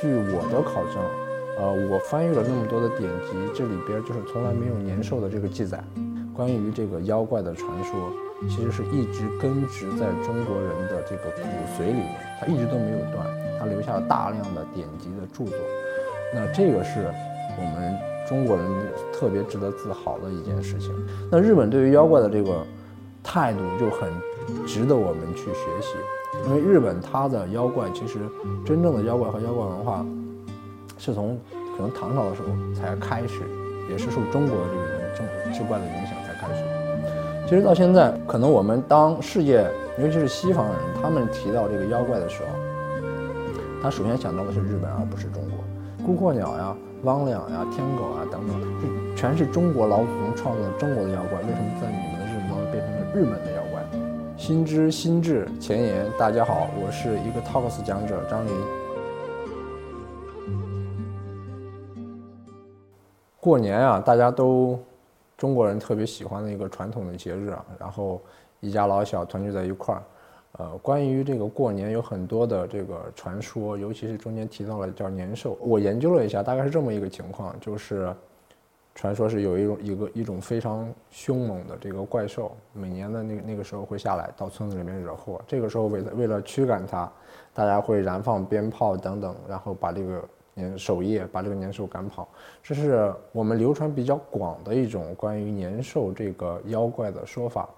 据我的考证，呃，我翻阅了那么多的典籍，这里边就是从来没有年兽的这个记载。关于这个妖怪的传说，其实是一直根植在中国人的这个骨髓里面，它一直都没有断，它留下了大量的典籍的著作。那这个是我们中国人特别值得自豪的一件事情。那日本对于妖怪的这个态度就很值得我们去学习，因为日本它的妖怪其实真正的妖怪和妖怪文化是从可能唐朝的时候才开始，也是受中国这个中之怪的影响才开始。其实到现在，可能我们当世界，尤其是西方人，他们提到这个妖怪的时候，他首先想到的是日本，而不是中国。孤鹤鸟呀、汪两呀、天狗啊等等，这全是中国老祖宗创造的中国的妖怪。为什么在你们的日子当中变成了日本的心知心智前沿，大家好，我是一个 talks 讲者张林。过年啊，大家都。中国人特别喜欢的一个传统的节日啊，然后一家老小团聚在一块儿，呃，关于这个过年有很多的这个传说，尤其是中间提到了叫年兽。我研究了一下，大概是这么一个情况，就是传说是有一种一个一种非常凶猛的这个怪兽，每年的那那个时候会下来到村子里面惹祸。这个时候为了为了驱赶它，大家会燃放鞭炮等等，然后把这个。年守夜把这个年兽赶跑，这是我们流传比较广的一种关于年兽这个妖怪的说法。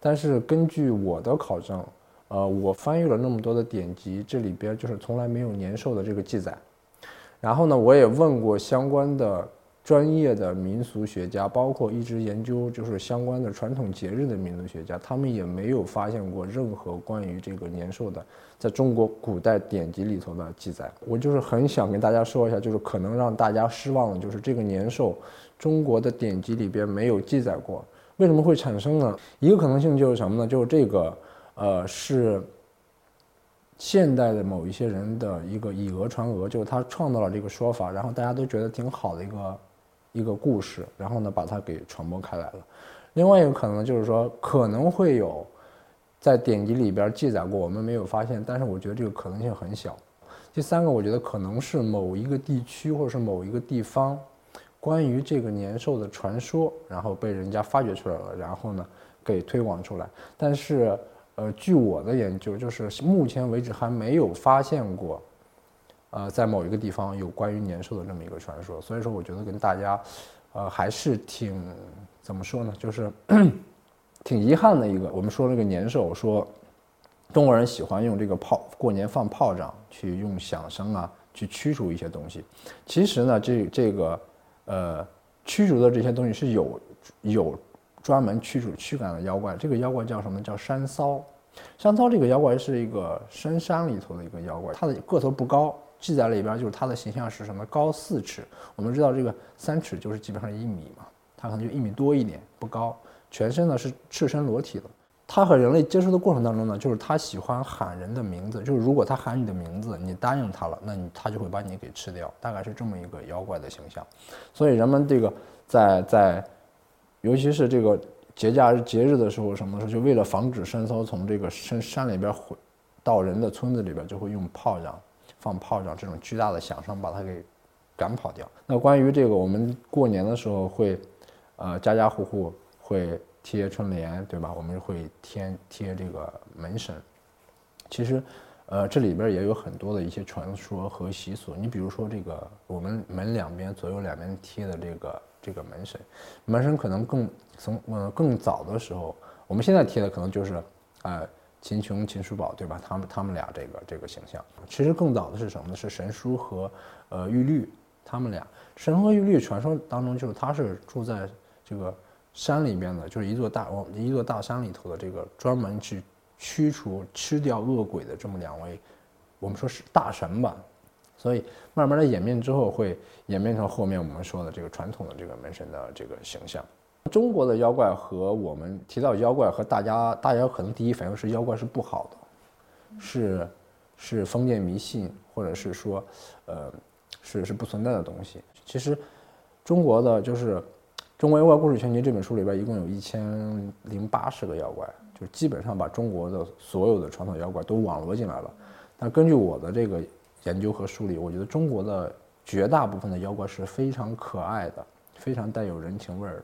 但是根据我的考证，呃，我翻阅了那么多的典籍，这里边就是从来没有年兽的这个记载。然后呢，我也问过相关的。专业的民俗学家，包括一直研究就是相关的传统节日的民俗学家，他们也没有发现过任何关于这个年兽的在中国古代典籍里头的记载。我就是很想跟大家说一下，就是可能让大家失望的，就是这个年兽，中国的典籍里边没有记载过。为什么会产生呢？一个可能性就是什么呢？就是这个，呃，是现代的某一些人的一个以讹传讹，就是他创造了这个说法，然后大家都觉得挺好的一个。一个故事，然后呢，把它给传播开来了。另外一个可能就是说，可能会有在典籍里边记载过，我们没有发现，但是我觉得这个可能性很小。第三个，我觉得可能是某一个地区或者是某一个地方关于这个年兽的传说，然后被人家发掘出来了，然后呢给推广出来。但是，呃，据我的研究，就是目前为止还没有发现过。呃，在某一个地方有关于年兽的这么一个传说，所以说我觉得跟大家，呃，还是挺怎么说呢，就是 挺遗憾的一个。我们说这个年兽，说中国人喜欢用这个炮过年放炮仗，去用响声啊去驱逐一些东西。其实呢，这这个呃驱逐的这些东西是有有专门驱逐驱赶的妖怪。这个妖怪叫什么？叫山骚。山骚这个妖怪是一个深山里头的一个妖怪，它的个头不高。记载里边就是它的形象是什么？高四尺。我们知道这个三尺就是基本上一米嘛，它可能就一米多一点，不高。全身呢是赤身裸体的。它和人类接触的过程当中呢，就是它喜欢喊人的名字，就是如果它喊你的名字，你答应它了，那你它就会把你给吃掉。大概是这么一个妖怪的形象。所以人们这个在在，尤其是这个节假日节日的时候，什么时候就为了防止山骚从这个山山里边回到人的村子里边，就会用炮仗。放炮仗这种巨大的响声把它给赶跑掉。那关于这个，我们过年的时候会，呃，家家户户会贴春联，对吧？我们会贴贴这个门神。其实，呃，这里边也有很多的一些传说和习俗。你比如说这个，我们门两边左右两边贴的这个这个门神，门神可能更从呃更早的时候，我们现在贴的可能就是啊。秦琼、秦叔宝，对吧？他们他们俩这个这个形象，其实更早的是什么呢？是神叔和呃玉律，他们俩。神和玉律传说当中，就是他是住在这个山里边的，就是一座大一座大山里头的这个专门去驱除吃掉恶鬼的这么两位，我们说是大神吧。所以慢慢的演变之后，会演变成后面我们说的这个传统的这个门神的这个形象。中国的妖怪和我们提到妖怪和大家，大家可能第一反应是妖怪是不好的，是是封建迷信，或者是说，呃，是是不存在的东西。其实，中国的就是《中国妖怪故事全集》这本书里边，一共有一千零八十个妖怪，就基本上把中国的所有的传统妖怪都网罗进来了。但根据我的这个研究和梳理，我觉得中国的绝大部分的妖怪是非常可爱的，非常带有人情味儿的。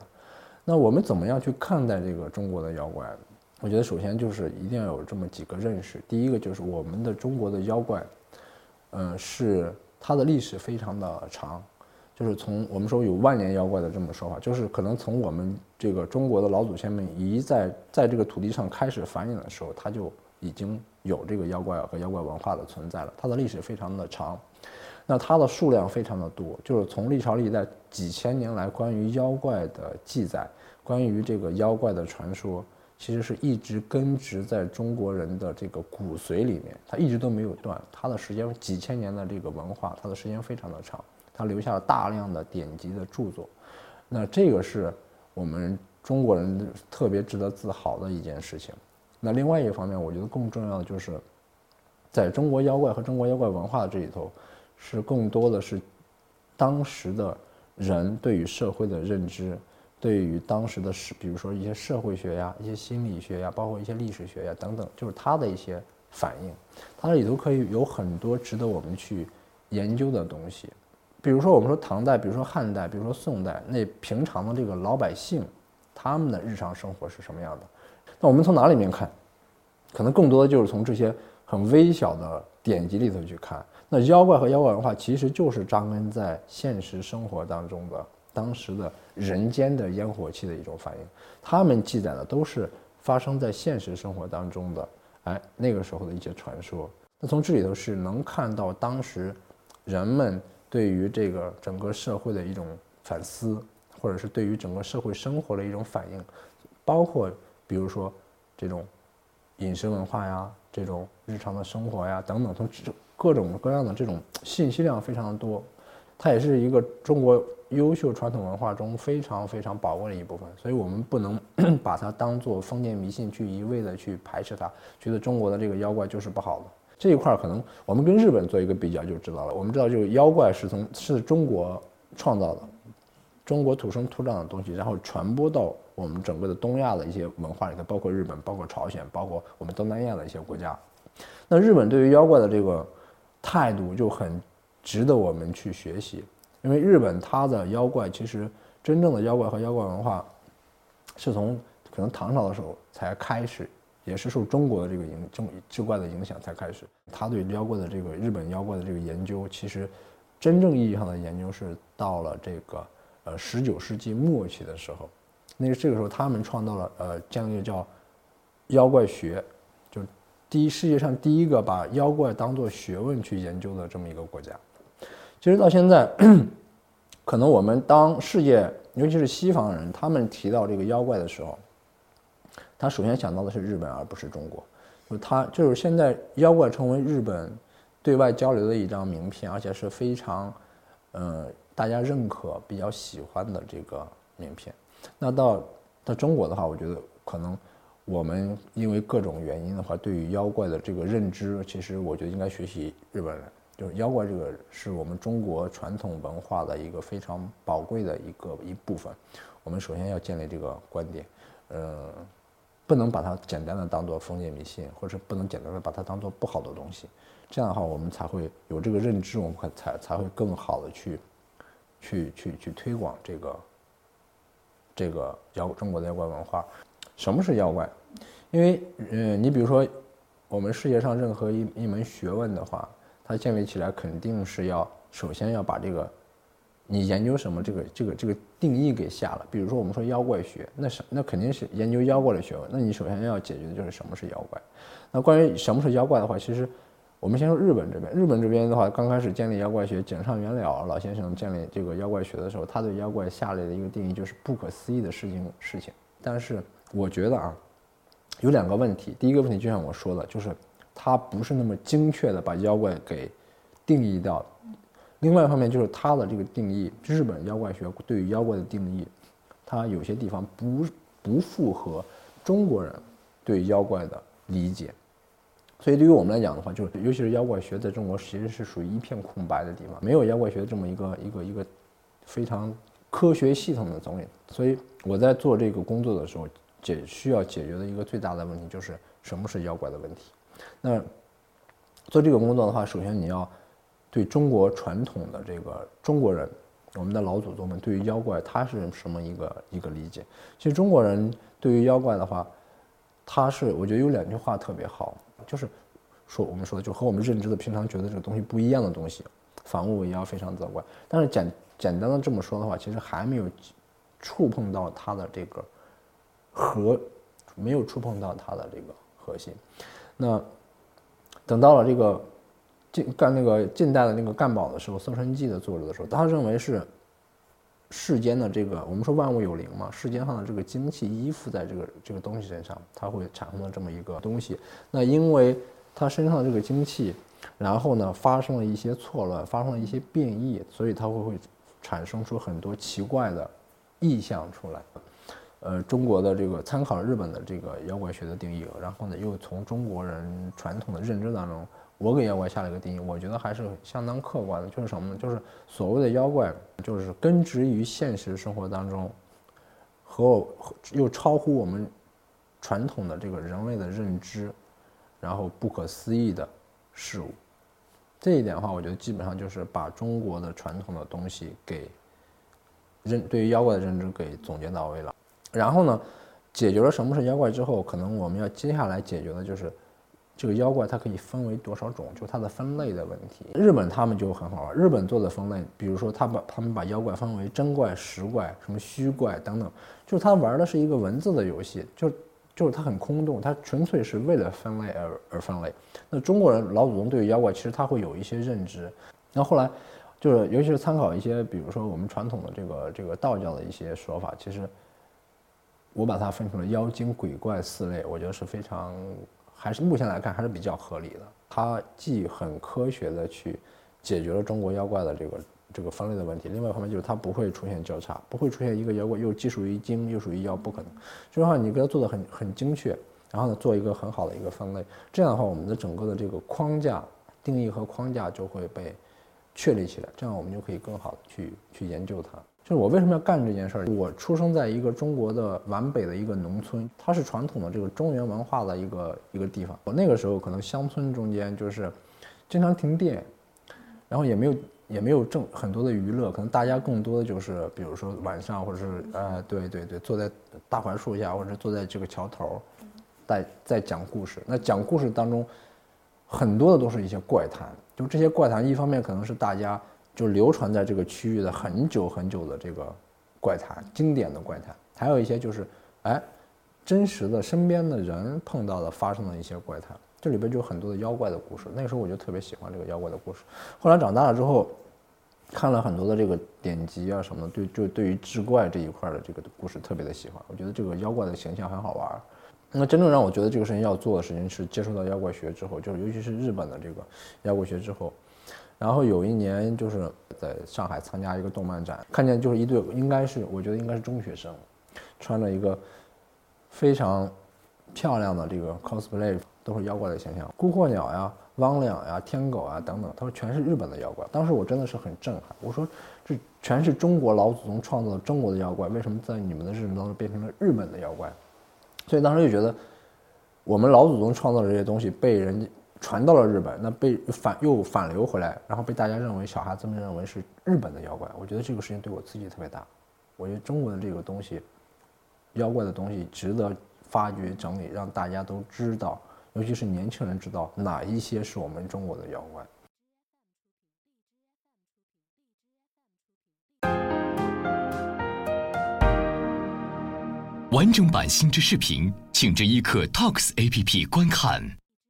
那我们怎么样去看待这个中国的妖怪？我觉得首先就是一定要有这么几个认识。第一个就是我们的中国的妖怪，嗯，是它的历史非常的长，就是从我们说有万年妖怪的这么说法，就是可能从我们这个中国的老祖先们一在在这个土地上开始繁衍的时候，它就已经有这个妖怪和妖怪文化的存在了。它的历史非常的长，那它的数量非常的多，就是从历朝历代几千年来关于妖怪的记载，关于这个妖怪的传说。其实是一直根植在中国人的这个骨髓里面，它一直都没有断。它的时间几千年的这个文化，它的时间非常的长，它留下了大量的典籍的著作。那这个是我们中国人特别值得自豪的一件事情。那另外一方面，我觉得更重要的就是，在中国妖怪和中国妖怪文化的这里头，是更多的是当时的人对于社会的认知。对于当时的社，比如说一些社会学呀、一些心理学呀，包括一些历史学呀等等，就是它的一些反应，它里头可以有很多值得我们去研究的东西。比如说，我们说唐代，比如说汉代，比如说宋代，那平常的这个老百姓，他们的日常生活是什么样的？那我们从哪里面看？可能更多的就是从这些很微小的典籍里头去看。那妖怪和妖怪文化其实就是扎根在现实生活当中的。当时的人间的烟火气的一种反应，他们记载的都是发生在现实生活当中的，哎，那个时候的一些传说。那从这里头是能看到当时人们对于这个整个社会的一种反思，或者是对于整个社会生活的一种反应，包括比如说这种饮食文化呀，这种日常的生活呀等等，从各种各样的这种信息量非常的多。它也是一个中国优秀传统文化中非常非常宝贵的一部分，所以我们不能 把它当做封建迷信去一味的去排斥它，觉得中国的这个妖怪就是不好的。这一块可能我们跟日本做一个比较就知道了。我们知道，就是妖怪是从是中国创造的，中国土生土长的东西，然后传播到我们整个的东亚的一些文化里头，包括日本、包括朝鲜、包括我们东南亚的一些国家。那日本对于妖怪的这个态度就很。值得我们去学习，因为日本它的妖怪其实真正的妖怪和妖怪文化，是从可能唐朝的时候才开始，也是受中国的这个影中志怪的影响才开始。他对妖怪的这个日本妖怪的这个研究，其实真正意义上的研究是到了这个呃十九世纪末期的时候，那个这个时候他们创造了呃这样一个叫妖怪学。就第一世界上第一个把妖怪当做学问去研究的这么一个国家。其实到现在，可能我们当世界，尤其是西方人，他们提到这个妖怪的时候，他首先想到的是日本，而不是中国。就他就是现在妖怪成为日本对外交流的一张名片，而且是非常，呃，大家认可、比较喜欢的这个名片。那到到中国的话，我觉得可能我们因为各种原因的话，对于妖怪的这个认知，其实我觉得应该学习日本人。就是妖怪这个是我们中国传统文化的一个非常宝贵的一个一部分，我们首先要建立这个观点，呃，不能把它简单的当做封建迷信，或者不能简单的把它当做不好的东西，这样的话我们才会有这个认知，我们才才会更好的去，去去去推广这个，这个妖中国的妖怪文化。什么是妖怪？因为呃，你比如说，我们世界上任何一一门学问的话。它建立起来肯定是要首先要把这个你研究什么这个这个这个定义给下了。比如说我们说妖怪学，那是那肯定是研究妖怪的学问。那你首先要解决的就是什么是妖怪。那关于什么是妖怪的话，其实我们先说日本这边。日本这边的话，刚开始建立妖怪学，井上元了老先生建立这个妖怪学的时候，他对妖怪下来的一个定义就是不可思议的事情事情。但是我觉得啊，有两个问题。第一个问题就像我说的，就是。他不是那么精确的把妖怪给定义掉。另外一方面就是他的这个定义，日本妖怪学对于妖怪的定义，它有些地方不不符合中国人对妖怪的理解。所以对于我们来讲的话，就是尤其是妖怪学在中国其实是属于一片空白的地方，没有妖怪学这么一个一个一个非常科学系统的总理。所以我在做这个工作的时候，解需要解决的一个最大的问题就是什么是妖怪的问题。那做这个工作的话，首先你要对中国传统的这个中国人，我们的老祖宗们对于妖怪他是什么一个一个理解？其实中国人对于妖怪的话，他是我觉得有两句话特别好，就是说我们说的就和我们认知的平常觉得这个东西不一样的东西，反物为妖，非常糟糕。但是简简单的这么说的话，其实还没有触碰到它的这个核，没有触碰到它的这个核心。那等到了这个近干那个近代的那个干宝的时候，《搜神记》的作者的时候，他认为是世间的这个我们说万物有灵嘛，世间上的这个精气依附在这个这个东西身上，它会产生了这么一个东西。那因为它身上的这个精气，然后呢发生了一些错乱，发生了一些变异，所以它会会产生出很多奇怪的意象出来。呃，中国的这个参考日本的这个妖怪学的定义，然后呢，又从中国人传统的认知当中，我给妖怪下了一个定义，我觉得还是相当客观的，就是什么呢？就是所谓的妖怪，就是根植于现实生活当中，和又超乎我们传统的这个人类的认知，然后不可思议的事物。这一点的话，我觉得基本上就是把中国的传统的东西给认对于妖怪的认知给总结到位了。然后呢，解决了什么是妖怪之后，可能我们要接下来解决的就是这个妖怪它可以分为多少种，就是它的分类的问题。日本他们就很好玩，日本做的分类，比如说他把他们把妖怪分为真怪、实怪、什么虚怪等等，就是他玩的是一个文字的游戏，就就是它很空洞，它纯粹是为了分类而而分类。那中国人老祖宗对于妖怪其实他会有一些认知，然后后来就是尤其是参考一些，比如说我们传统的这个这个道教的一些说法，其实。我把它分成了妖精鬼怪四类，我觉得是非常，还是目前来看还是比较合理的。它既很科学的去解决了中国妖怪的这个这个分类的问题，另外一方面就是它不会出现交叉，不会出现一个妖怪又既属于精又属于妖，不可能。这样的话，你给它做的很很精确，然后呢做一个很好的一个分类，这样的话我们的整个的这个框架定义和框架就会被确立起来，这样我们就可以更好的去去研究它。就是我为什么要干这件事儿？我出生在一个中国的皖北的一个农村，它是传统的这个中原文化的一个一个地方。我那个时候可能乡村中间就是经常停电，然后也没有也没有正很多的娱乐，可能大家更多的就是比如说晚上或者是呃对对对，坐在大槐树下或者坐在这个桥头，在在讲故事。那讲故事当中很多的都是一些怪谈，就这些怪谈一方面可能是大家。就流传在这个区域的很久很久的这个怪谈，经典的怪谈，还有一些就是，哎，真实的身边的人碰到的发生的一些怪谈，这里边就有很多的妖怪的故事。那个时候我就特别喜欢这个妖怪的故事。后来长大了之后，看了很多的这个典籍啊什么的，对，就对于志怪这一块的这个故事特别的喜欢。我觉得这个妖怪的形象很好玩。那真正让我觉得这个事情要做的事情是接触到妖怪学之后，就是尤其是日本的这个妖怪学之后。然后有一年就是在上海参加一个动漫展，看见就是一对，应该是我觉得应该是中学生，穿着一个非常漂亮的这个 cosplay，都是妖怪的形象，孤鹤鸟呀、汪两呀、天狗啊等等，他说全是日本的妖怪。当时我真的是很震撼，我说这全是中国老祖宗创造的中国的妖怪，为什么在你们的日本当中变成了日本的妖怪？所以当时就觉得我们老祖宗创造的这些东西被人家。传到了日本，那被反又反流回来，然后被大家认为小孩子们认为是日本的妖怪。我觉得这个事情对我刺激特别大。我觉得中国的这个东西，妖怪的东西值得发掘整理，让大家都知道，尤其是年轻人知道哪一些是我们中国的妖怪。完整版新知视频，请至一刻 Talks APP 观看。